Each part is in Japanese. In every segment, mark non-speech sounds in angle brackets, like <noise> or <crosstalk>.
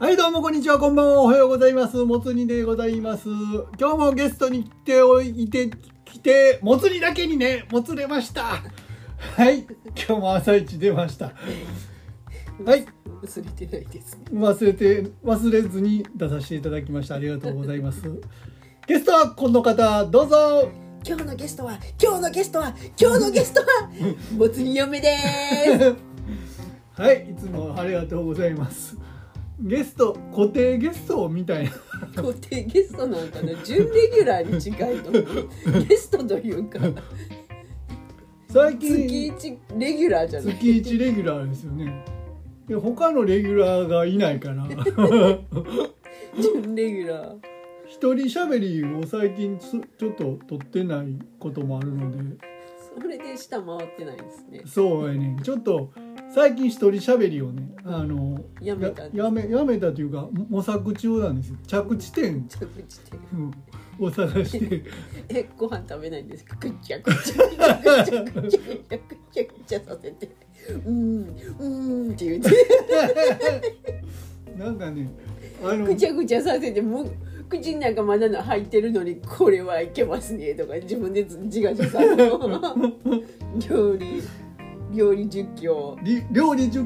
はい、どうもこんにちは、こんばんは、おはようございます。もつ煮でございます。今日もゲストに来ておいて、来て、もつ煮だけにね、もつれました。はい、今日も朝一出ました。はい、忘れてないですね。忘れて、忘れずに出させていただきました。ありがとうございます。<laughs> ゲストはこの方、どうぞ。今日のゲストは、今日のゲストは、今日のゲストは、<laughs> もつ煮嫁です。はい、いつもありがとうございます。ゲスト、固定ゲストみたいな。固定ゲストなんかな、準レギュラーに近いと思う。ゲストというか、最近、月一レギュラーじゃない。月1レギュラーですよねいや他のレギュラーがいないから準レギュラー。一人喋りを最近つちょっと取ってないこともあるのでそれで下回ってないですね。そうやねちょっと最近一人喋りをねあのやめたやめやめたというか模索中なんですよ。着地点。着地点、うん、を探して。<laughs> えご飯食べないんですか？ぐっちゃくちゃぐちゃくちゃくちゃくちゃさせて。うんうんって言って。<laughs> なんかねあのぐちゃくちゃさせてむ口の中まだの入ってるのにこれはいけますねとか自分で自画自賛の <laughs> 料理。料理実況。り料理実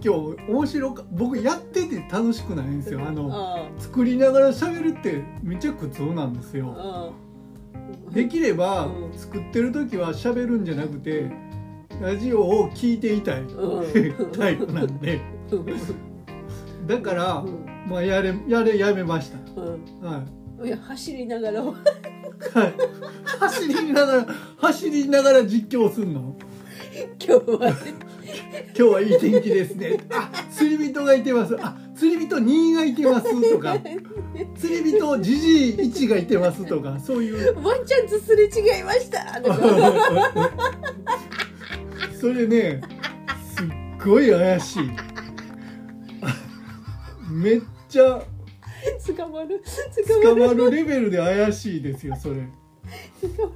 況面白か僕やってて楽しくないんですよ。あのあ作りながら喋るってめっちゃ苦痛なんですあよ。ああできればうん。作ってる時は喋るんじゃなくてラジオを聞いていたい。うん。<laughs> タイプなんで。うん。だからうん。まあやれやれやめました。うん。はい。いや走りながら。はい。走りながら走りながら実況すんの？<laughs> 今日は。<laughs> 今日はいい天気ですね。あ釣り人がいてます。あ釣り人2がいてます。とか。釣り人じじい1がいてますとか。そういう。ワンちゃんとすれ違いました。と <laughs> かそれねすっごい怪しい。めっちゃ。捕まる捕まる。レベルで怪しいですよそれ。捕まる。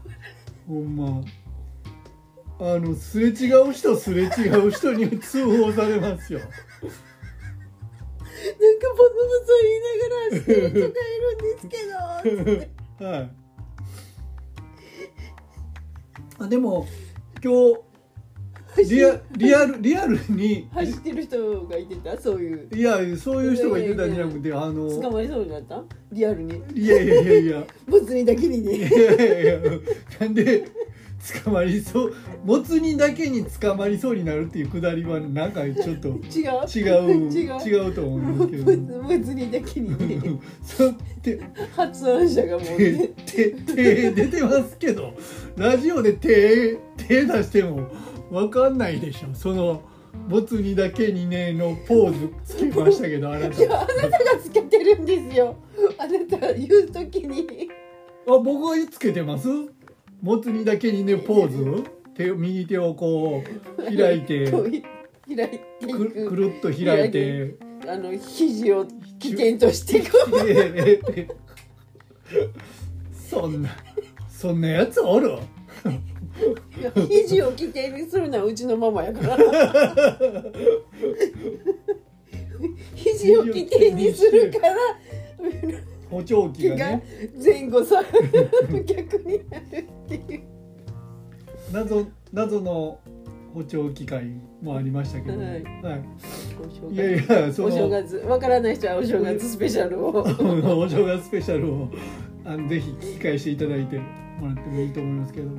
ほんまあのすれ違う人すれ違う人に通報されますよ。<laughs> なんかボソボソ言いながら走ってる人がいるんですけどはい。あでも今日リアリアルリアルに走ってる人がいてたそういう。いやそういう人がいてたんじゃなくてあ捕のまりそうになった？リアルに。いやいやいやいや。<laughs> ボツにだけにいねやいやいや。なんで捕まりそうもつ煮だけに捕まりそうになるっていうくだりはなんかちょっと <laughs> 違う？違う <laughs> 違う？違うと思うんですボけど。ツボツにだけにね。そうって発案者がもう手出てますけど。ラジオで手手出してもわかんないでしょ。そのもつ煮だけにねのポーズつけましたけどあなた。いやあなたがつけてるんですよ。あなたが言うときに。あ僕がつけてます？もつ煮だけにねポーズ？手を右手をこう開いて。<laughs> 開いていく。るっと開いて。あの肘を起点としてこう。でそんなそんなやつおる？肘を起点にするのはうちのママやから。<laughs> 肘を起点にするから補聴器気ががね前後さ逆になるっていう。謎謎の補聴器会もありましたけど、はい。はい。いやい月やそのお正月わからない人はお正月スペシャルを。<laughs> お正月スペシャルをあのぜひ聞き返していただいてもらってもいいと思いますけども。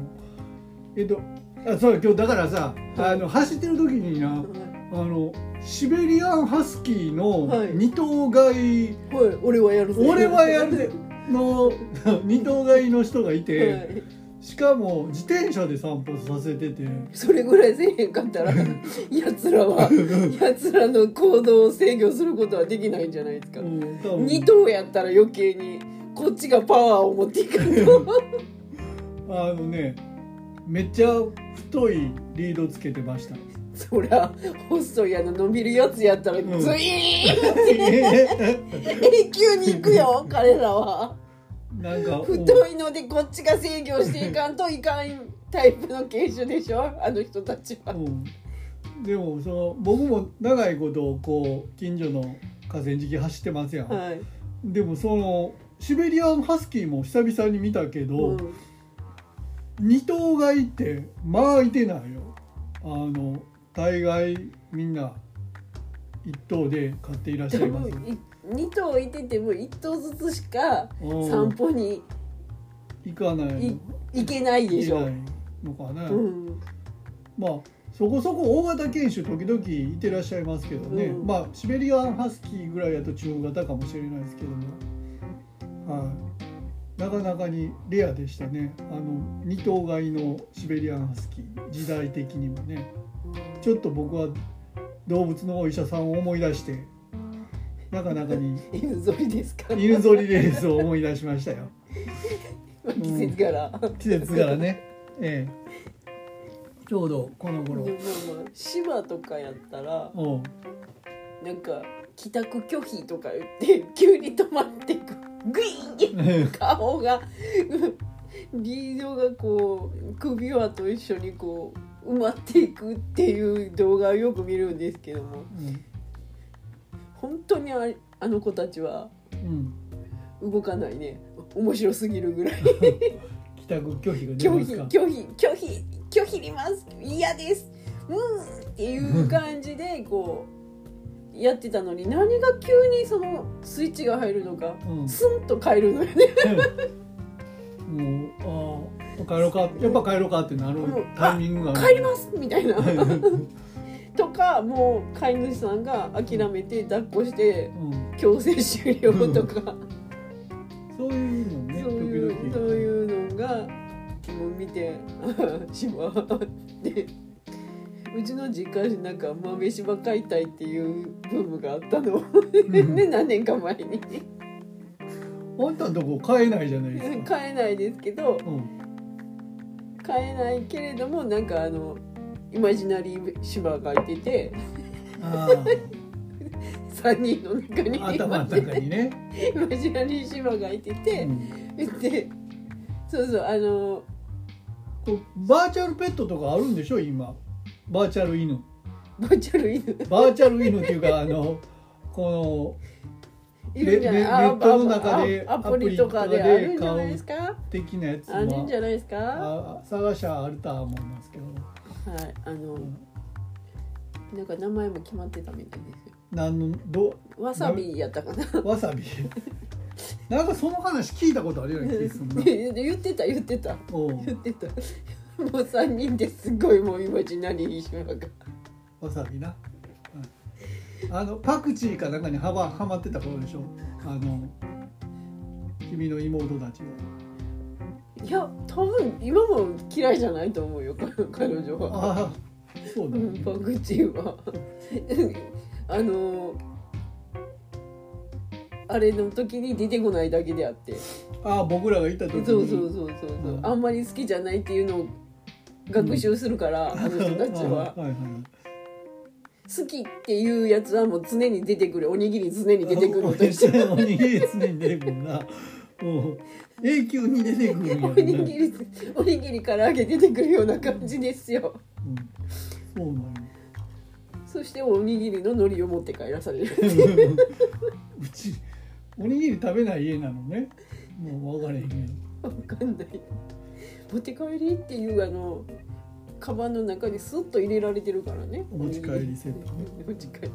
えっとあそう今日だからさあの走ってる時になあのシベリアンハスキーのはい。二頭飼い、はい俺はやるぞ俺はやる <laughs> の <laughs> 二頭飼いの人がいて、はい。しかも自転車で散歩させてて。それぐらいせえへんかったら <laughs> やつらはやつらの行動を制御することはできないんじゃないですか、うん二頭やったら余計にこっちがパワーを持っていかんと。あのねめっちゃ太いリードつけてましたそりゃ細いあの伸びるやつやったらズイんーン永久に行くよ <laughs> 彼らは。なんか太いのでこっちが制御していかんといかんタイプの犬種でしょあの人たちは。うん。でもその僕も長いことこう近所の河川敷走ってますやん、はい。でもそのシベリアンハスキーも久々に見たけど、うん。二頭がいてまあいてないよ。あの大概みんな一頭で飼っていらっしゃでいます。もい2頭いてても1頭ずつしかうん散歩に行かないい行けないでしょ。のかね、うん。まあそこそこ大型犬種時々いてらっしゃいますけどね、うん。まあシベリアンハスキーぐらいやと中型かもしれないですけども、はい、なかなかにレアでしたね。あの二頭買いのシベリアンハスキー。時代的にもね。ちょっと僕は動物のお医者さんを思い出してなかなかに <laughs> 犬ぞりですか？犬ぞりレースを思い出しましたよ。<laughs> 季節柄、季節からね。ええ。ちょうどこの頃。でもまあまあ芝とかやったらなんか帰宅拒否とか言って急に止まってくグイーン顔がリードがこう首輪と一緒にこう埋まっていくっていう動画をよく見るんですけども。本当にああの子たちはうんうん動かないね。面白すぎるぐらい。帰宅拒否拒否拒否拒否拒否ります。嫌です。うんっていう感じでこうやってたのに何が急にそのスイッチが入るのかうん。スンと変えるのよね。もうああ帰ろうか。やっぱ帰ろうかってなるタイミングが帰りますみたいな。<laughs> とかもう飼い主さんが諦めて抱っこしてうん、強制終了とか。そういうのねそういう時々。そういうのがもう見て <laughs> しまでうちの実家になんか豆柴飼いたいっていうブームがあったの。ね <laughs> 何年か前に。あんたんとこ買えないじゃないですか、飼えないですけどうん、飼えないけれどもなんかあのイマジナリー芝がいててあ3人の中に。あ頭の中にね、イマジナリー芝がいてうて、<laughs> <laughs> ん、でそうそうあのバーチャルペットとかあるんでしょ今バーチャル犬。バーチャル犬。バーチャル犬っていうかあのこいるんじゃない。ネットの中であアプリとかであるんじゃないですかの的なやつあるんじゃはないですか？はあ探しゃあるとは思いますけど。いあのなんか名前も決まってたみたいですよ。何のどわさびやったかな。わさび？<laughs> なんかその話聞いたことあるような気がするな。<laughs> で言ってた言ってた。おう。言ってたもう3人ですごいもうイマジナリー島が。わさびな、うん。あのパクチーかなんかにはまはまってた頃でしょ。あの君の妹たちいや多分今も嫌いじゃないと思うよ <laughs> 彼女は、ああそうだ、うん、パクチーは。<laughs> あのあれの時に出てこないだけであって。ああ僕らがいた時に。そうそうそうそうそう、うん。あんまり好きじゃないっていうのを学習するから、あの人たちは。あはいはい。好きっていうやつはもう常に出てくる。おにぎり常に出てくる。のと一緒おにぎり常に出てくる。なもう永久に出てくるおろにぎりおにぎりから揚げ出てくるような感じですよ。うん、そうなんやそしておにぎりの海苔を持って帰らされる。<laughs> うちおにぎり食べない家なのね。もう分からへんけど。わかんない持って帰りっていうあのカバンの中にスッと入れられてるからね。お持ち帰りセット持ち帰りセット。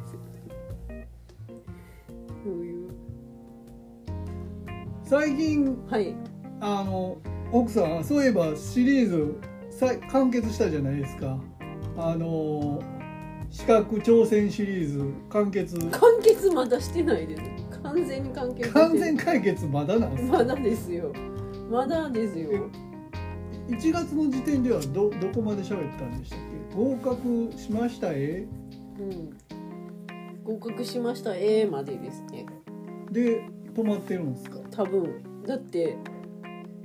そういう。最近はい。あの奥さんそういえばシリーズさ完結したじゃないですか。あの資格挑戦シリーズ完結。完結まだしてないです。完全に完結完全解決まだなんですか？まだですよ。まだですよ1月の時点ではどどこまで喋ったんでしたっけ？合格しましたえ？うん。合格しました A までですね。で止まってるんですか？多分。だって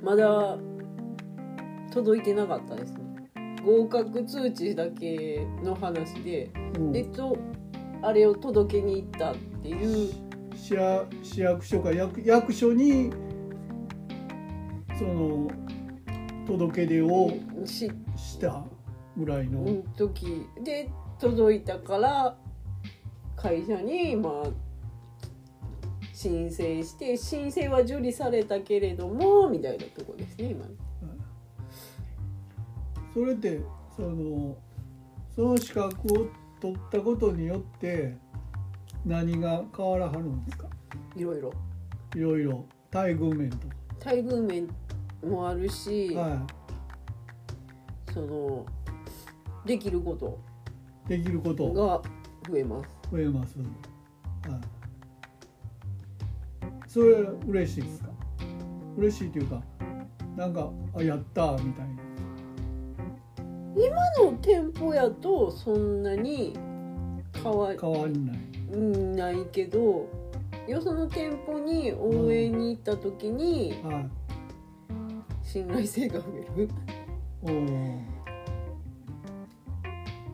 まだ届いてなかったですね。合格通知だけの話でうん。でとあれを届けに行ったっていう。市役市役所か役役所にその届け出をししたぐらいの、うん時で届いたから会社にまあ申請して申請は受理されたけれどもみたいなとこですね今それってそのその資格を取ったことによって何が変わらはるんですか？いろいろ。いろいろ。待遇面と待遇面もあるし、か、はそのできること。い、できること。が増えます。増えます、はい、それ嬉しいですか？嬉しいというかなんかあやったみたいな。今の店舗やとそんなに変わ変わりない。うんないけどよその店舗に応援に行った時にはい信頼性が増える。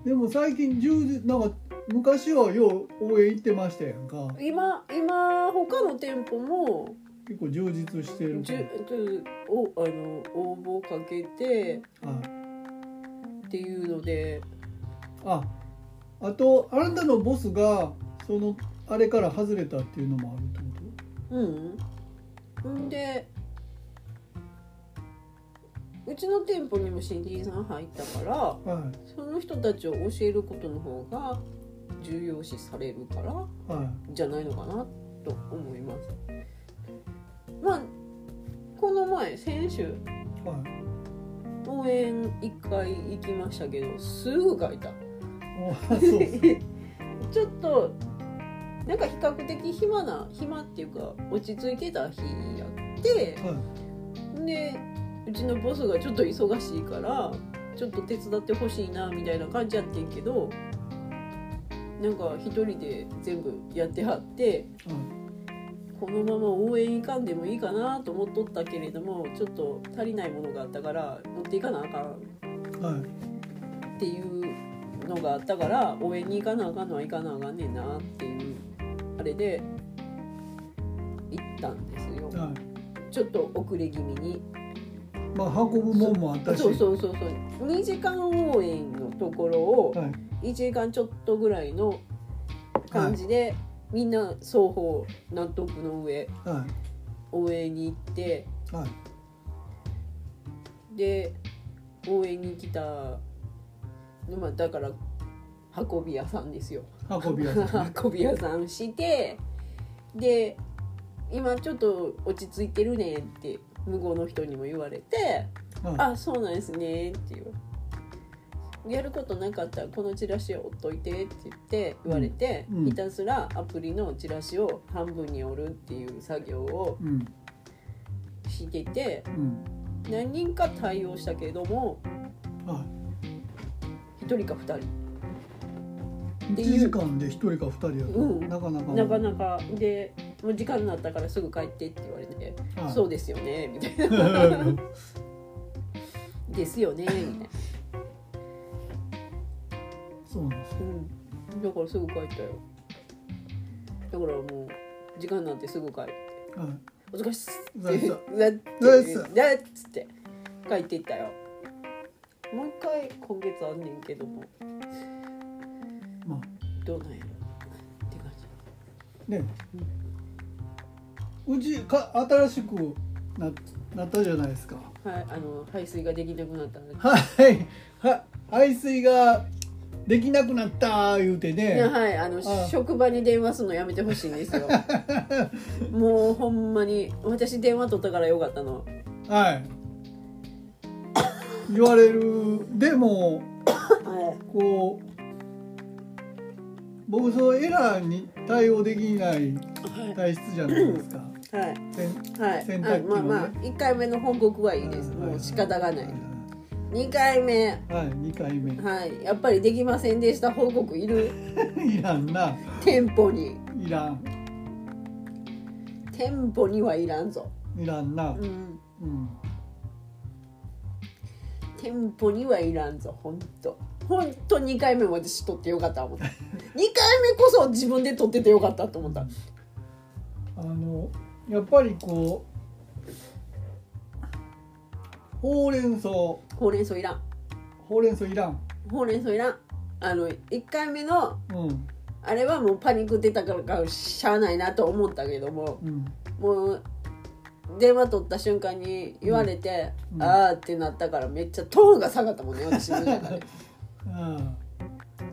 でも最近なんか昔はよう応援行ってましたやんか。今今他の店舗も結構充実してるじゅおあの応募かけてはいっていうので。ああとあなたのボスがそのあれから外れたっていうのもあるってこうん。んでうちの店舗にも新人さん入ったからとはいその人たちを教えることの方が重要視されるからはいじゃないのかなと思います。まあこの前先週はい応援1回行きましたけどすぐ書いた。<laughs> ちょっとなんか比較的暇な暇っていうか落ち着いてた日やってはい。でうちのボスがちょっと忙しいからちょっと手伝ってほしいなみたいな感じやってんけどなんか一人で全部やってはってこのまま応援行かんでもいいかなと思っとったけれどもちょっと足りないものがあったから持っていかなあかんはい。っていうのがあったから応援に行かなあかんのは行かなあかんねんなっていうあれで行ったんですよ。はい。ちょっと遅れ気味にまあ運ぶもんもあったし。そうそうそうそう。2時間応援のところをはい。1時間ちょっとぐらいの感じで、みんな双方納得の上は応援に行っていはい。で応援に来たまあだから運び屋さんですよ。運び屋さんね。<laughs> 運び屋さんしてで今ちょっと落ち着いてるねって向こうの人にも言われて「はいあそうなんですね」っていう。やることなかったらこのチラシを折っといてって言って言われて、うん。うん。ひたすらアプリのチラシを半分に折るっていう作業をうん。しててうん。何人か対応したけれどもは1人か2人い1ていう時間で1人か2人やと、うん。なかなか。なかなか。でもう時間になったからすぐ帰ってって言われて「はい。そうですよね」みたいな「<laughs> ですよね」みたいな、そうなんですよ。うん、だからすぐ帰ったよ。だからもう時間なんてすぐ帰って。はい「お疲れっす」って。だっつって。帰っていったよ。もう一回今月あんねんけどもまあ。どうなんやろ。って感じ。ね。うちか新しくななったじゃないですか。はいあの排水ができなくなったんではい。は排水ができなくなった言うていやねはいあのあ職場に電話するのやめてほしいんですよ。<laughs> もうほんまに私電話取ったからよかったの。はい。言われる。でもはこう僕そのエラーに対応できないい。体質じゃないですか。はいはい。洗濯機のね。あまあまあ1回目の報告はいいです。もう仕方がない。2回目。はい2回目。はい。やっぱりできませんでした報告いる？<laughs> いらんな。店舗に。いらん。店舗にはいらんぞ。いらんな。うん。うん。店舗にはいらんぞほんとほんと2回目も私取ってよかった思った。2回目こそ自分で取っててよかったと思った。あのやっぱりこうほうれん草。ほほうれん草いらん。うれん草いらん。ほうれん草いらん。あの1回目のうん。あれはもうパニック出たからかしゃあないなと思ったけどもうん。もう電話取った瞬間に言われて、うん。あーってなったからめっちゃトーンが下がったもんね私の中でうん。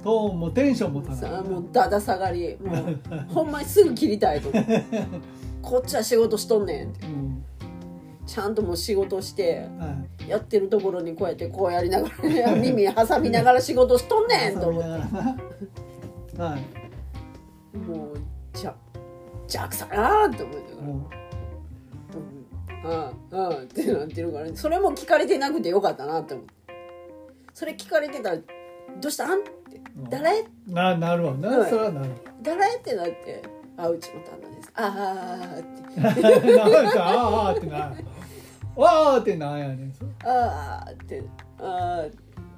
トーンもテンションも高い。もうだだ下がり。もうほんまにすぐ切りたいと <laughs> こっちは仕事しとんねんって。うんちゃんともう仕事してはいやってるところにこうやってこうやりながら、ね、耳挟みながら仕事しとんねんと思って。<laughs> はい。もうじゃじゃくさなーって思いながら。もうん。ああああってなってるから、それも聞かれてなくてよかったなって思って。それ聞かれてたら「どうしたん?」って「誰？うななるわ。な、はい。それはなる。誰?」ってなって「あうちの旦那です」ああって。<laughs> なんかああってなああってなんやねん。ああってああ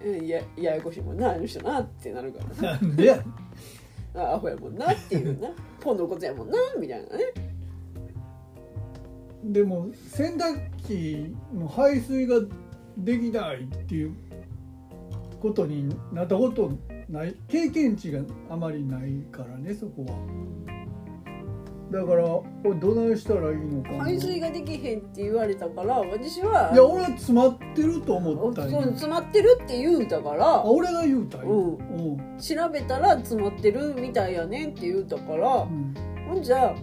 うんやややこしいもんなあの人なってなるからな。んでやあアホやもんなっていうな。ポンのことやもんなみたいなね。でも洗濯機の排水ができないっていうことになったことない経験値があまりないからねそこは。だからこれどないしたらいいのかな。排水ができへんって言われたから私は。いや俺は詰まってると思ったんそ詰まってるって言うたから。あ俺が言うたんよ、うん。うん。調べたら詰まってるみたいやねんって言うたからうん。ほんじゃ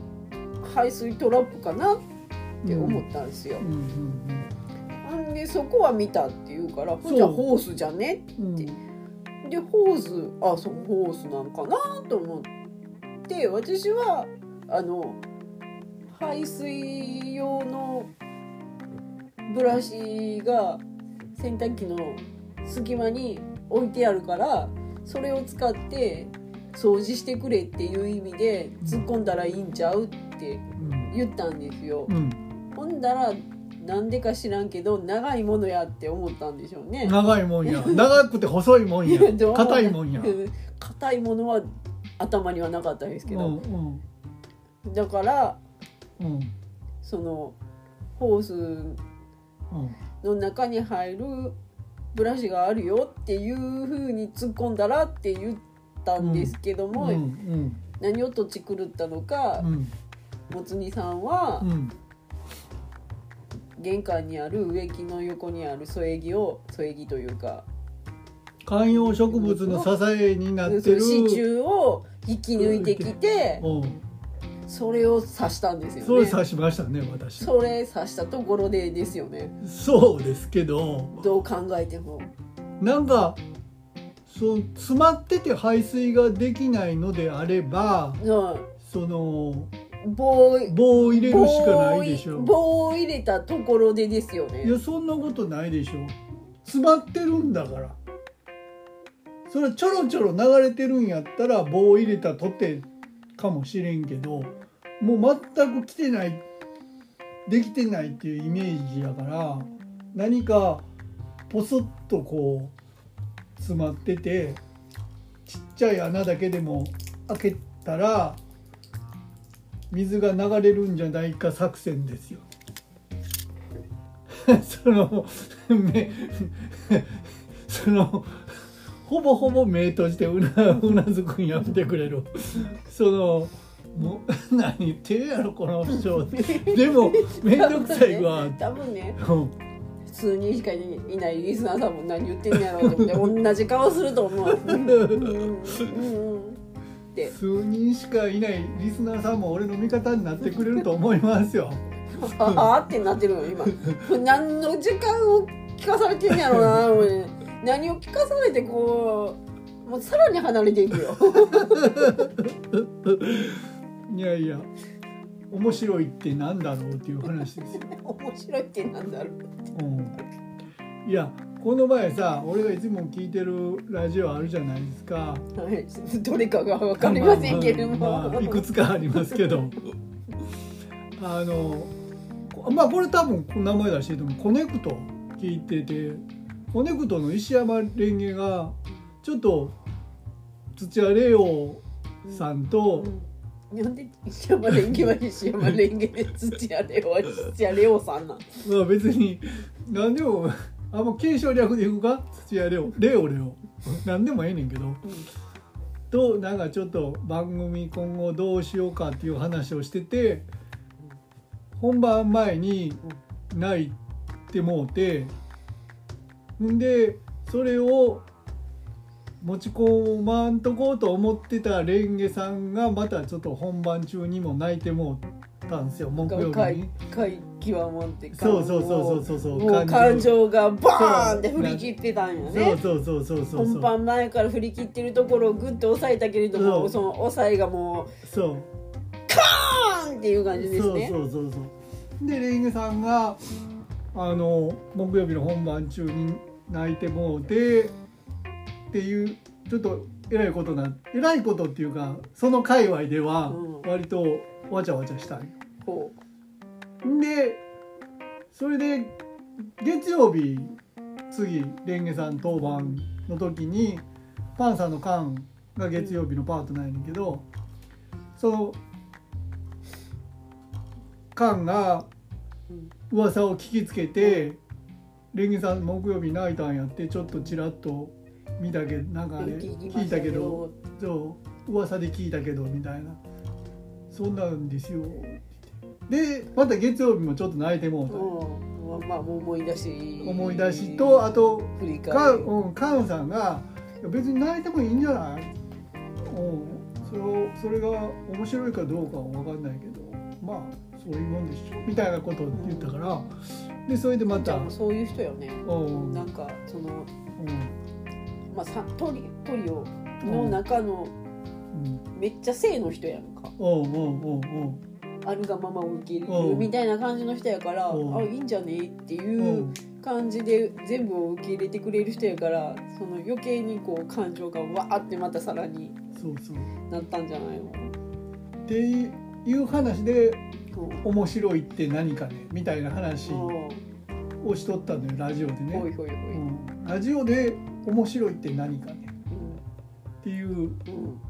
排水トラップかなって思ったんですよ。う、んほんでそこは見たって言うからじゃそうホースじゃねうんうん。でホースあそうホースなんかなと思って私はあの排水用のブラシが洗濯機の隙間に置いてあるからそれを使って掃除してくれっていう意味で突っ込んだらいいんちゃうってうん。言ったんですよ。うん。ほんだらなんでか知らんけど長いものやって思ったんでしょうね。長いもんや。長くて細いもんや。<laughs> どう？硬いもんや、<laughs> 硬いものは頭にはなかったですけうんど、うん。だからうん。そのホースうん。の中に入るブラシがあるよっていう風に突っ込んだらって言ったんですけども、うんうん。何をとち狂ったのか、うん。もつ煮さんはうん玄関にある植木の横にある添え木を添え木というか観葉植物の支えになってる。支柱を引き抜いてきてうん。それを刺したんですよね。それ刺しましたね私。それ刺したところでですよね。そうですけど。どう考えても。なんかその詰まってて排水ができないのであればうん。その棒棒を入れるしかないでしょ。棒棒を入れたところでですよね。いやそんなことないでしょ。詰まってるんだから。それちょろちょろ流れてるんやったら棒を入れたとてかもしれんけどもう全く来てないできてないっていうイメージやから何かポソッとこう詰まっててちっちゃい穴だけでも開けたら水が流れるんじゃないか作戦ですよ。<laughs> その目 <laughs> そのほぼほぼ目閉じてうなうなずくんやめてくれる。そのもう <laughs> 何言ってるやろこの人。でも面倒くさいわ、多分ねうん。数人しかいないリスナーさんも何言ってんやろうと思って同じ顔すると思う。うんうん。うん。うんって。数人しかいないリスナーさんも俺の味方になってくれると思いますよ。<laughs> ああってなってるの今。何の時間を聞かされてんやろうな俺何を聞かされてこうもうさらに離れていくよ。いやいや。面白いってなんだろうっていう話ですよ。<laughs> 面白いってなんだろう。うん、いやこの前さ俺がいつも聞いてるラジオあるじゃないですか。はい。どれかが分かりませんけれども、まあまあいくつかありますけど。あのこまあこれ多分名前出してると思う。コネクト聞いててコネクトの石山レンゲがちょっと土屋レオさんと、なんで石山レンゲは石山レンゲで土屋レオは土屋レオさんなん？まあ別に何でもあんま継承略でいくか？土屋レオ。レオレオ。何でもええねんけど。となんかちょっと番組今後どうしようかっていう話をしてて本番前に泣いてもうてんでそれを持ち込まんとこうと思ってたレンゲさんがまたちょっと本番中にも泣いてもうたんですよ木曜日会に。会極まってそうそうそうそうそうそう感情。がバーンって振り切ってたんよそうね。そうそうそうそうそう。本番前から振り切ってるところをグッと押さえたけれどもその抑えがもうそう。パーンっていう感じですね。そうそうそうそう。でレンゲさんがあの木曜日の本番中に泣いてもうてっていうちょっとえらいことなえらいことっていうかその界隈ではうん。割とわちゃわちゃしたんよほでそれで月曜日次レンゲさん当番の時にパンサーのカンが月曜日のパートナーやねんけどそのカンが噂を聞きつけてレンゲさん木曜日泣いたんやってちょっとちらっと見たけどなんかあれ聞いたけど。よそう噂で聞いたけどみたいな。そんなんですよでまた月曜日もちょっと泣いてもうた、うん。まあもう思い出し。思い出しとあと振りカ返り。ン,、うん、カンさんが別に泣いてもいいんじゃない、うん、それをそれが面白いかどうかは分かんないけどまあそういうもんでしょ。みたいなことを言ったから。でそれでまた、うじゃあそういう人よね。ん。なんかそのうん。まあさトリトリオの中のうん。めっちゃ性の人やんか。おうおうおうおうあるがままを受け入れうん。るみたいな感じの人やからうん。あいいんじゃね？ってういうん。感じで全部を受け入れてくれる人やからその余計にこう感情がわーってまたさらにそうそう。なったんじゃないの？っていう話でうん面白いって何かね？みたいな話うん。をしとったのよラジオでね。ラジオで面白いって何かね？っていう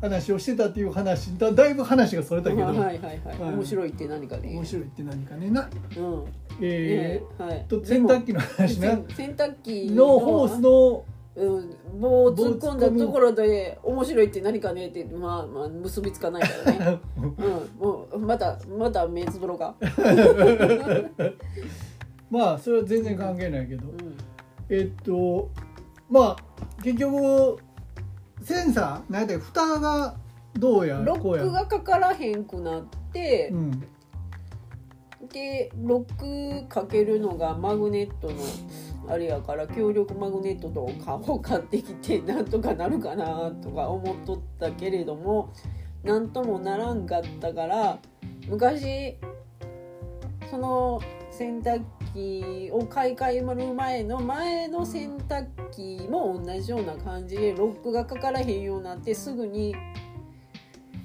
話をしてたっていう話だだいぶ話がそれたけど、はいはいはいはい。はい。面白いって何かね面白いって何かね。なうん。えねはい。ー、と洗濯機の話な。洗洗濯機のホースのうん、棒を突っ込んだところで面白いって何かねってまあまあ結びつかないからね。<laughs> うん。もうまたまた目つぶろうか。<laughs> まあそれは全然関係ないけど。うん。えっとまあ結局センサーなんで蓋がどうやロックがかからへんくなってう、ん。でロックかけるのがマグネットのあれやから強力マグネットとかを買ってきてなんとかなるかなとか思っとったけれどもなんともならんかったから昔その洗濯機を買い替える前の前の洗濯機も同じような感じでロックがかからへんようになってすぐに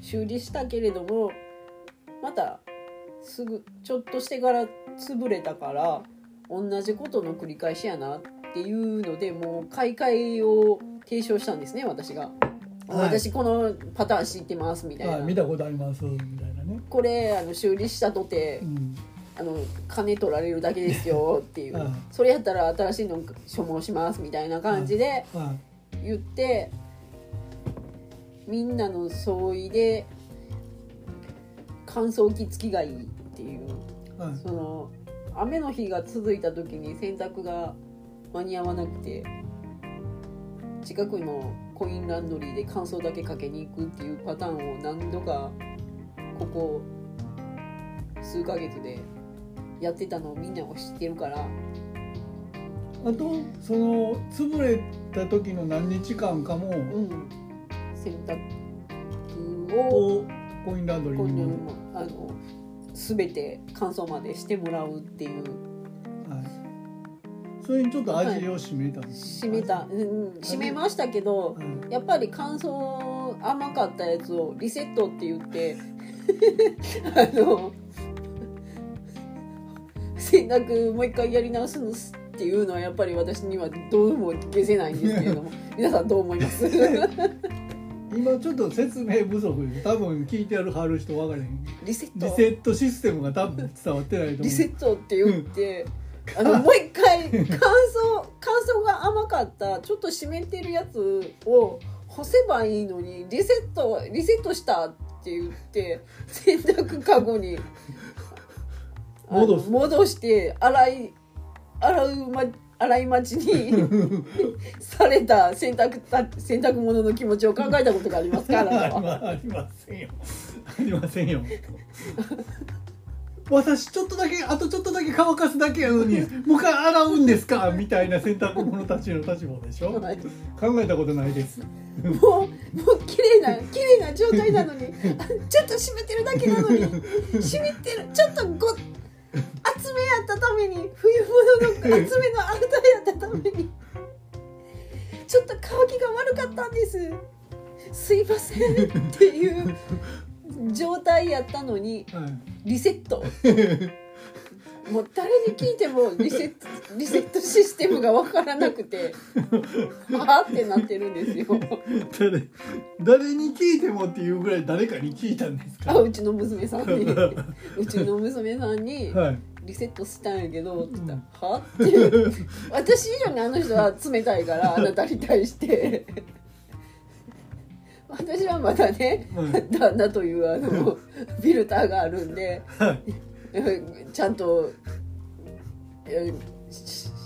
修理したけれどもまたすぐちょっとしてから潰れたから同じことの繰り返しやなっていうのでもう買い替えを提唱したんですね私が。はい。私このパターン知ってますみたいな、はい見たことありますみたいなね。これあの修理したとてうんあの金取られるだけですよっていう、はいそれやったら新しいの所望しますみたいな感じでは言ってみんなの相違で乾燥機付きがいいっていう。いはいその雨の日が続いた時に洗濯が間に合わなくて近くのコインランドリーで乾燥だけかけに行くっていうパターンを何度かここ数ヶ月でやってたのをみんなも知ってるから。あとその潰れた時の何日間かもうん。洗濯ををコインランドリーに。も、あの全て乾燥までしてもらうっていう。はい、それにちょっと味を占めたんです締めた、うん、締めましたけどはいやっぱり乾燥甘かったやつをリセットって言って <laughs> あの洗濯もう一回やり直すんですっていうのはやっぱり私にはどうも消せないんですけれども <laughs> 皆さんどう思います？<laughs> 今ちょっと説明不足で多分聞いてやるはる人分からへん。リセット。リセットシステムが多分伝わってないと思う。リセットって言って、あのもう一回乾燥乾燥が甘かったちょっと湿ってるやつを干せばいいのにリセットリセットしたって言って洗濯かごに戻す。戻して洗い洗う、ま、洗い待ちに <laughs> された洗濯た洗濯物の気持ちを考えたことがありますかあなたはありませんよ。ありませんよ。<laughs> 私ちょっとだけあとちょっとだけ乾かすだけやのにもう一回洗うんですか？みたいな洗濯物たちの立場でしょ？はい。考えたことないです。もうもう綺麗な綺麗な状態なのにあちょっと湿ってるだけなのに湿ってるちょっとご厚めやったために冬物の厚めのアウターやったために。ちょっと乾きが悪かったんです。すいませんっていう状態やったのにはい。リセットもう誰に聞いてもリセットリセットシステムが分からなくてはあってなってるんですよ。誰誰に聞いてもっていうぐらい誰かに聞いたんですか？あうちの娘さんに。うちの娘さんにはい。リセットしたんやけどって言ったら「は?」って。いう私以上にあの人は冷たいからあなたに対して。私はまだねはい。旦那というあのフィルターがあるんではいちゃんと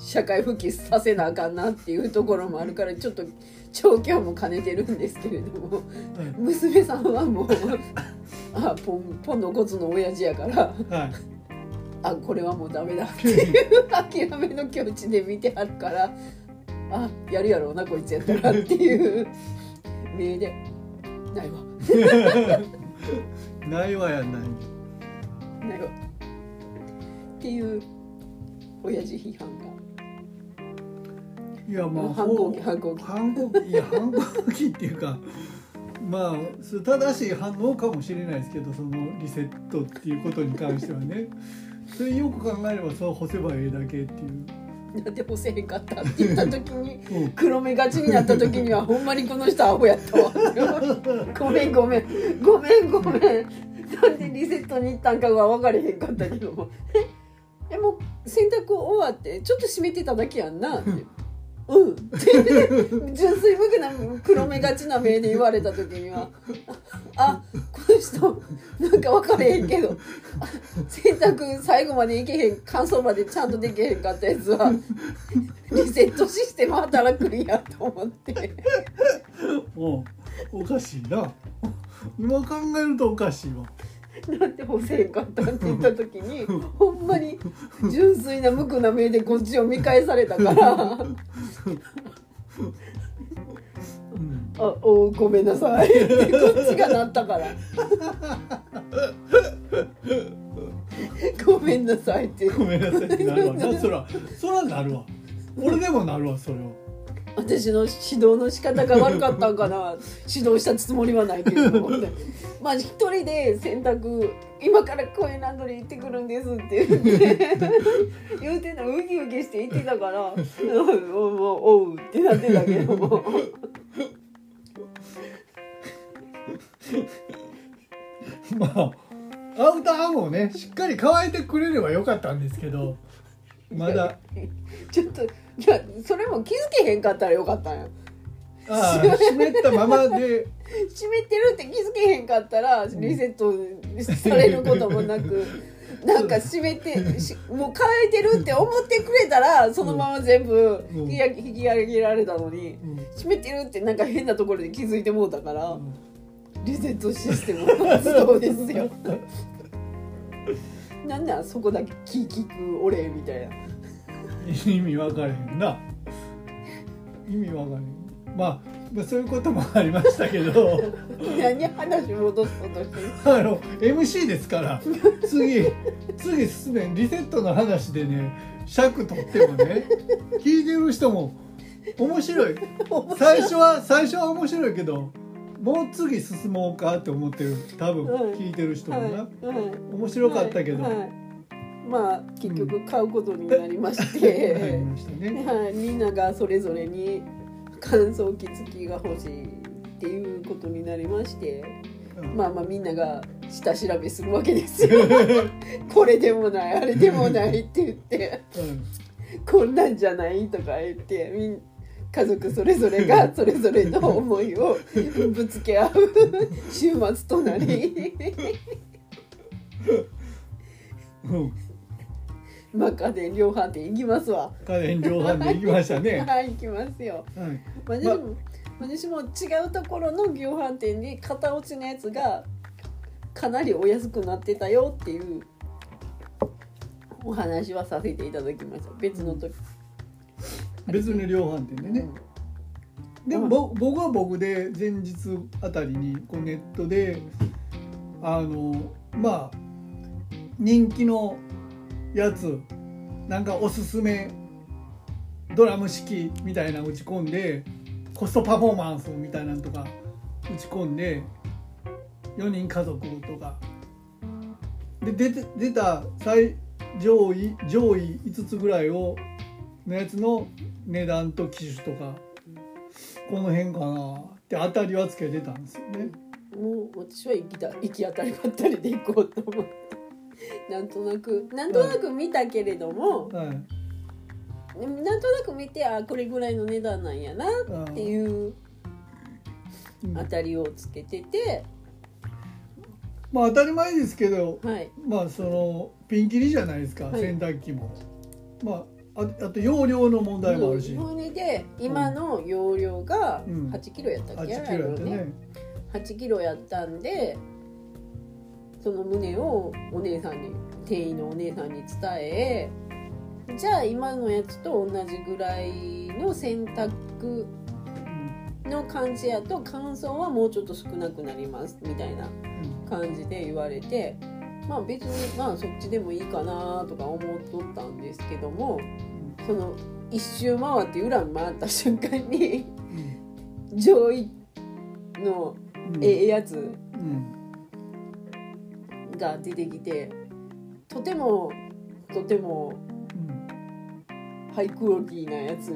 社会復帰させなあかんなっていうところもあるからちょっと調教も兼ねてるんですけれども娘さんはもうあポンポンのコツの親父やからはい。あこれはもうダメだっていう諦めの境地で見てはるからあやるやろうなこいつやったらっていう目でないわ。<laughs> ないわやない。ないわっていう親父批判が。いやまあ反抗期反抗期。反抗期いや反抗期っていうかまあ正しい反応かもしれないですけどそのリセットっていうことに関してはね。<laughs> それよく考えればそう干せばええだけっていう、なんで干せへんかったって言った時に <laughs> うん。黒目がちになった時にはほんまにこの人アホやったわごめんごめん。ごめんごめん。なんでリセットに行ったんかが分かれへんかったけどもえもう洗濯終わってちょっと閉めてただけやんな。って。うん。っ <laughs> て純粋無垢な黒目がちな目で言われた時には。あこの人なんか分かれへんけどあ洗濯最後までいけへん乾燥までちゃんとできへんかったやつはリセットシステム働くんやと思って。<laughs> おおかしいな。今考えるとおかしいわなんで干せへんかったって言った時にほんまに純粋な無垢な目でこっちを見返されたから。うん「あおごめんなさい」ってこっちがなったから「ごめんなさい」って。ごめんなさいってなるわ。なそらそらなるわ。俺でもなるわそれは私の指導の仕方が悪かったんかな。<laughs> 指導したつもりはないけれどもまあ一人で洗濯今からコインランドリー行ってくるんですって言って。<laughs> 言うてんのウキウキして行ってたから「うんおうおう」ってなってたけど。も <laughs> まあアウターもねしっかり乾いてくれればよかったんですけど。まだ。ちょっといやそれも気づけへんかったらよかったんや。ああ湿ったままで。湿ってるって気づけへんかったらリセットされることもなくなんか湿ってしもう乾いてるって思ってくれたらそのまま全部うん。引き上げ引き上げられたのにうん。湿ってるってなんか変なところで気づいてもうたからうん。リセットシステム発動ですよ。なんなんそこだけ気聞く俺みたいな <laughs> 意味分かれへんな。意味分かれへん。まあまあそういうこともありましたけど。<laughs> 何話戻そうとしてるあの MC ですから。次次進めん。リセットの話でね尺取ってもね聞いてる人も面白い。最初は最初は面白いけどもう次進もうかって思ってる多分うん。聞いてる人もな、面白かったけど、はい。はいまあ結局買うことになりまして、<laughs> みんながそれぞれに乾燥機付きが欲しいっていうことになりまして。まあまあみんなが下調べするわけですよ。<laughs> これでもないあれでもないって言って。うん。こんなんじゃないとか言ってみん家族それぞれが <laughs> それぞれの思いをぶつけ合う。週末となり。うんまあ家電量販店行きますわ。家電量販店行きましたね。<laughs> はい行きますよ。はい。私も、私も違うところの量販店で型落ちのやつがかなりお安くなってたよっていうお話はさせていただきました。別の時。別の量販店でね、でもぼ僕は僕で前日あたりにこうネットであのまあ人気のやつ。なんかおすすめ。ドラム式みたいな打ち込んでコストパフォーマンスみたいなのとか打ち込んで4人家族とか。で出て出た最上位上位5つぐらいをのやつの値段と機種とか。この辺かなって当たりはつけてたんですよね。もう私は行きた行き当たりばったりで行こうと思って。<laughs> なんとなくなんとなく見たけれども、はい。でもなんとなく見てあこれぐらいの値段なんやなっていううん。当たりをつけてて、まあ当たり前ですけどはい。まあそのピンキリじゃないですか、はい。洗濯機も。まあああと容量の問題もあるし、それで今の容量がうん。8キロやったっけ、8キロやってね。8キロやったんでその旨をお姉さんに店員のお姉さんに伝えじゃあ今のやつと同じぐらいの洗濯うんの感じやと乾燥はもうちょっと少なくなりますみたいなうん感じで言われてまあ別にまあそっちでもいいかなとか思っとったんですけどもその一周回って裏に回った瞬間に上位のうん。ええやつうんが出てきてとてもとてもうんハイクオリティなやつ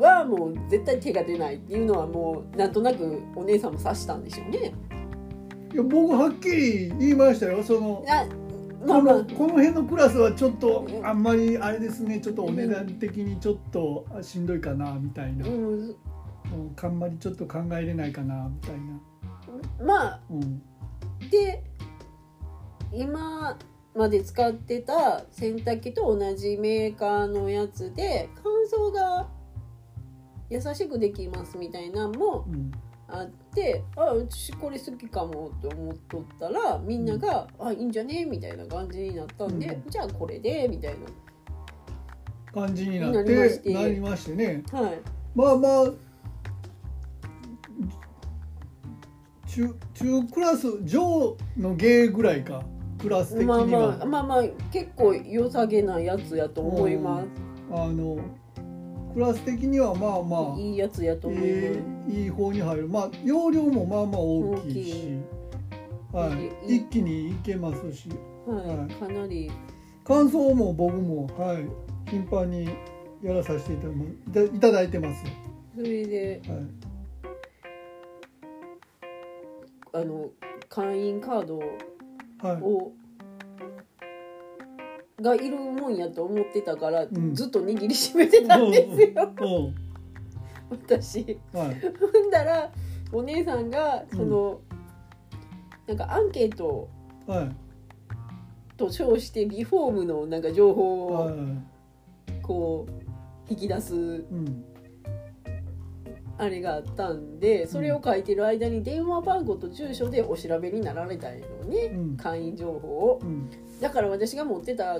はもう絶対手が出ないっていうのはもうなんとなくお姉さんも察したんでしょうね。いや僕はっきり言いましたよ。そのこのこの辺のクラスはちょっとあんまりあれですね。ちょっとお値段的にちょっとあしんどいかなみたいな、うん、うんあんまりちょっと考えれないかなみたいな、まあうん。で今まで使ってた洗濯機と同じメーカーのやつで乾燥が優しくできますみたいなのもうん。あってあ私これ好きかもって思っとったらみんなが「あいいんじゃね?」みたいな感じになったんで、うん。じゃあこれでみたい感じになっなりまして。てなりましてね。なはい。まあまあ中中クラス上の芸ぐらいかクラス的には、まあまあまあまあ結構良さげなやつやと思います、あのクラス的にはまあまあいいやつやと思います、えーいい方に入る。まあ容量もまあまあ大きいし。はい。一気にいけますし。はい、はい。かなり。感想も僕もはい。頻繁にやらさせていただいたいただいてます、それではい、あの会員カードはいをがいるもんやと思ってたから、ん。ずっと握りしめてたんですよ、うん。私。はい。ほんだらお姉さんがその、なんかアンケートはい。と称してリフォームのなんか情報をはい。こう引き出すうんあれがあったんでそれを書いてる間に電話番号と住所でお調べになられたのね、うん。会員情報を。うん。だから私が持ってた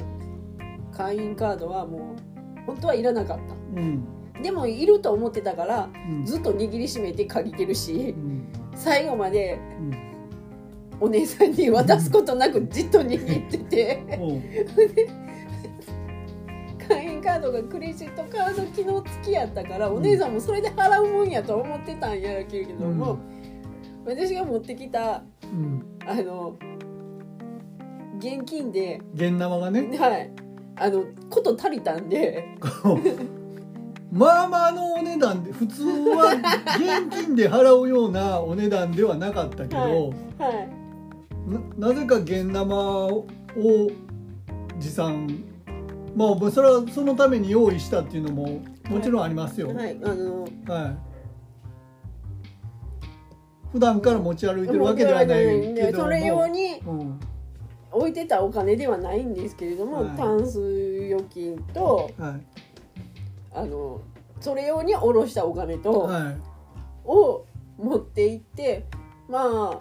会員カードはもう本当はいらなかっうん。たでもいると思ってたからうん。ずっと握りしめて借りてるしうん。最後までうん。お姉さんに渡すことなくじっと握ってて <laughs> カードがクレジットカード機能付きやったからお姉さんもそれで払うもんやと思ってたんやけれども、私が持ってきたうん。あの現金で現生がね。はい。あのこと足りたんで。<laughs> まあまあのお値段で普通は現金で払うようなお値段ではなかったけど、はい。はい。ななぜか現生を持参まあそれはそのために用意したっていうのももちろんありますよ。はいあのはい。普段から持ち歩いてるわけではないけども。それ用にうん。置いてたお金ではないんですけれども、はいタンス預金とはい。あのそれ用に下ろしたお金と、はい。を持って行ってまあ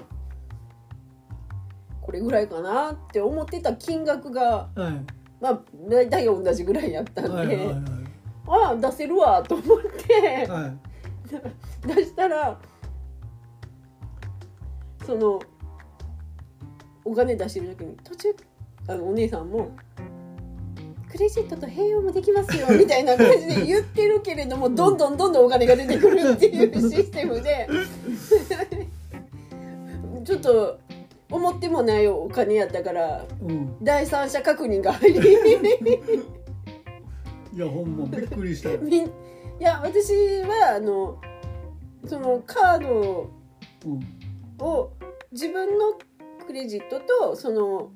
これぐらいかなって思ってた金額がはい。まあ大体同じぐらいやったんで、はい。はい。はい。ああ出せるわと思ってはい。出したらそのお金出してる時に途中あのお姉さんも「クレジットと併用もできますよ」みたいな感じで言ってるけれどもどんどんどんどんお金が出てくるっていうシステムで <laughs> ちょっと思ってもないお金やったからうん。第三者確認が入り <laughs> いや、ほんまびっくりしたいや私はあのそのカードうん。を自分のクレジットとその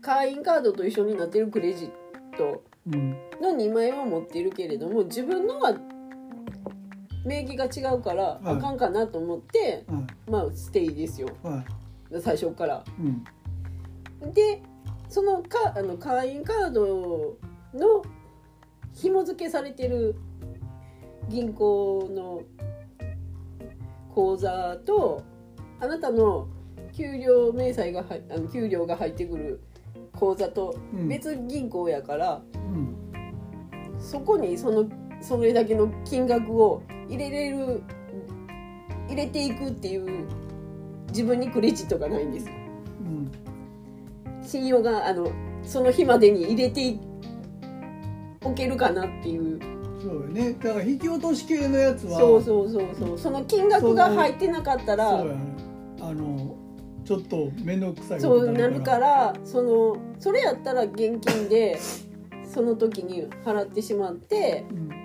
会員カードと一緒になってるクレジットうん。の2枚は持ってるけれども自分のは名義が違うからはいあかんかなと思って、はまあステイですよい。は最初から。い。うん。でそのかあの会員カードの紐付けされてる銀行の口座とあなたの給料明細が入あの給料が入ってくる口座とうん別銀行やから、うん。そこにそのそれだけの金額を入れれる入れていくっていう自分にクレジットがないんですうん。信用があのその日までに入れておけるかなっていうそうよね。だから引き落とし系のやつは。そうそうそうそうその金額が入ってなかったらそうやね。あの。ちょっと面倒くさいこそうなるからそのそれやったら現金でその時に払ってしまってうん。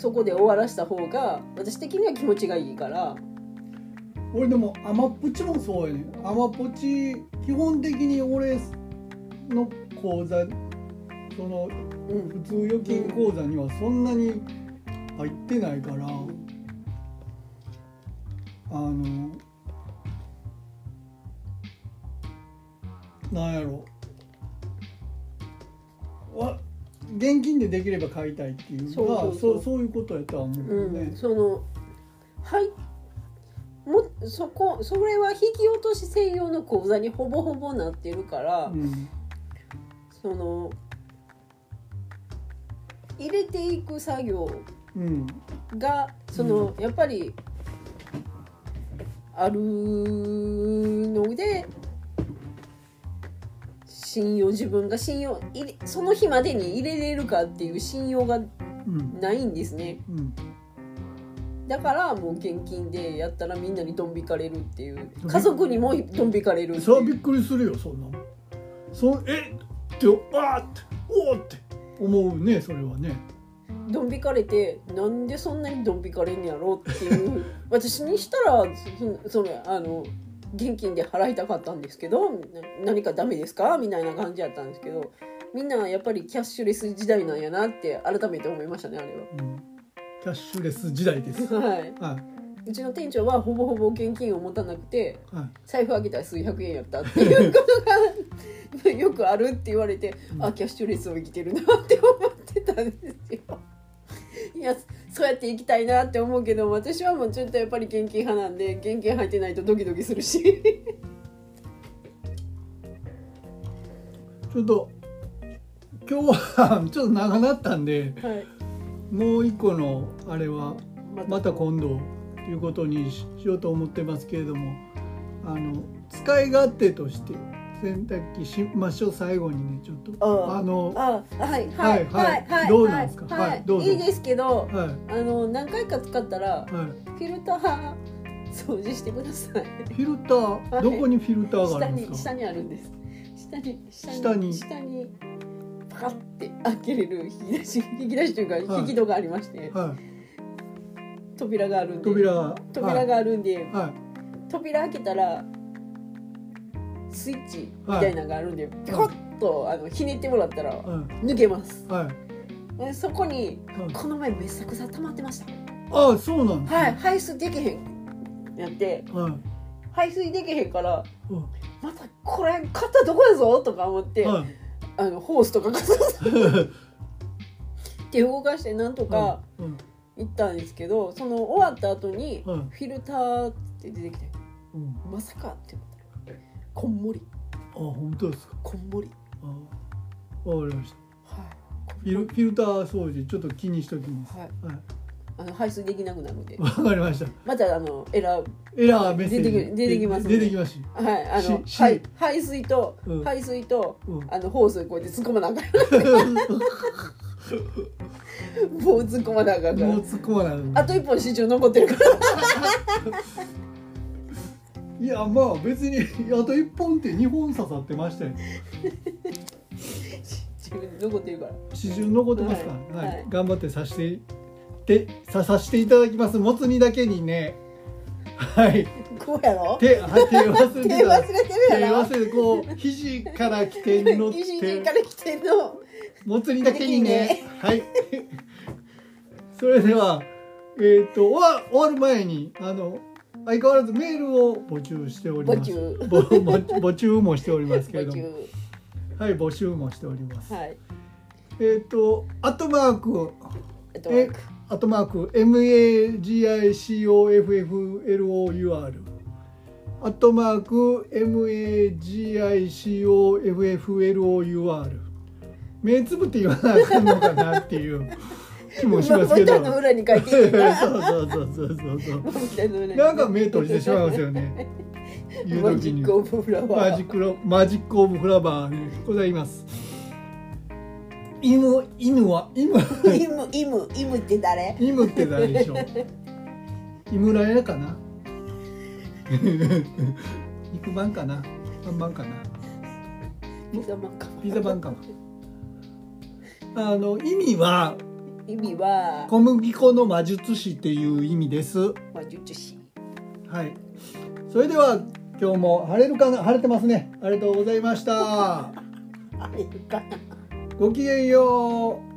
そこで終わらした方が私的には気持ちがいいから。俺でもアマポチもそうやねアマポチ基本的に俺の口座そのうん。普通預金口座にはそんなに入ってないからあのなんやろ。わ現金でできれば買いたいっていうのがそうそういうことやとは思うけどうんね。そのはいもそこそれは引き落とし専用の口座にほぼほぼなってるから、うん。その入れていく作業うん。がその、やっぱりあるので信用自分が信用その日までに入れれるかっていう信用がうんないんですね。うんだからもう現金でやったらみんなにドン引かれるっていう。び家族にもドン引かれるそれはびっくりするよそんなそえってあーっておーって思うねそれはね。ドン引かれてなんでそんなにドン引かれんやろっていう。<laughs> 私にしたらそそれあの現金で払いたかったんですけどな何かダメですか？みたいな感じやったんですけどみんなやっぱりキャッシュレス時代なんやなって改めて思いましたねあれうん。キャッシュレス時代です。は。はい、はうちの店長はほぼほぼ現金を持たなくていはい。財布開けたら数百円やったっていうことが <laughs> よくあるって言われて、うん。あキャッシュレスを生きてるなって思ってたんですよ。いやそうやって生きたいなって思うけど私はもうちょっとやっぱり現金派なんで現金入ってないとドキドキするし。<laughs> ちょっと今日はちょっと長なったんではい。もう一個のあれはままた今度ということにしようと思ってますけれどもあの使い勝手として洗濯機しましょう最後にねちょっと。ああのあはいははいいはい。はいはいどうなんですか？はいはい。どうぞ。いいですけどはい。あの何回か使ったらはフィルター掃除してください。いフィルター？どこにフィルターがあ下るんですか？に下にあるんです。下に下下に。下にパカって開けれる引き出し引き出しというかはい。引き戸がありまして、はい。扉があるんで扉が扉があるんで、はい。扉開けたらスイッチみたいなのがあるんで、ピコッとあのひねってもらったらうん。抜けます。はい。でそこにうん。この前めさくさ溜まってました。あそうなんですね。はい排水できへんやって。はい。排水できへんからうん。またこれ買ったとこやぞとか思って、はい。あのホースとかガサガサ手動かしてなんとかうん。行ったんですけどその終わった後にはいフィルターって出てきてうん。まさかってこんもり。あ本当ですか？こんもり。あわかりました。はい。フィルフィルター掃除ちょっと気にしときます。はい。はい。あの排水できなくなるんで。わかりました。またあのエラー。エラーメッセージ。出てきますね出てきましはい。あのはい。排水と、うん。排水とうん。あのホースこうやって突っ込まなあかん。<laughs> もう突っ込まなあかんから。もう突っ込まないあと一本支柱残ってるから <laughs> いやまあ別にあと一本って二本刺さってましたよ。支柱残ってるから残ってますか？ら、はいはい。はい。頑張って刺してで刺さしていただきます。もつ煮だけにね。はい。こうやろ？手はい手忘れ手てた忘れてる手やろ？忘れてこう肘から来てんのっ <laughs> 肘てから来てんの。もつ煮だけにね。はい。それではえっ、と終わ終わる前にあの相変わらずメールを募集しております。募集。もしておりますけれども。はい募集もしております、はい。えっ、とアットマーク。アットマーク。MAGICOFFLOUR アットマーク。MAGICOFFLOUR 目つぶって言わなあかんのかなっていう気もしますけど。ボタンの裏に書いてそうそうそうそうそう。なんか目閉じてしまいますよね。マジックオブフラワーマジックロマジックオブフラワーねございます。犬犬は犬。イムイムイムって誰？犬って誰でしょう？井村屋かな？肉まんかな？パンマンかな？ピザマンか。ピザパンかあの意味は意味は小麦粉の魔術師っていう意味です。まあ術師。はい。それでは今日も晴れるかな晴れてますね。ありがとうございました。<laughs> あれかなごきげんよう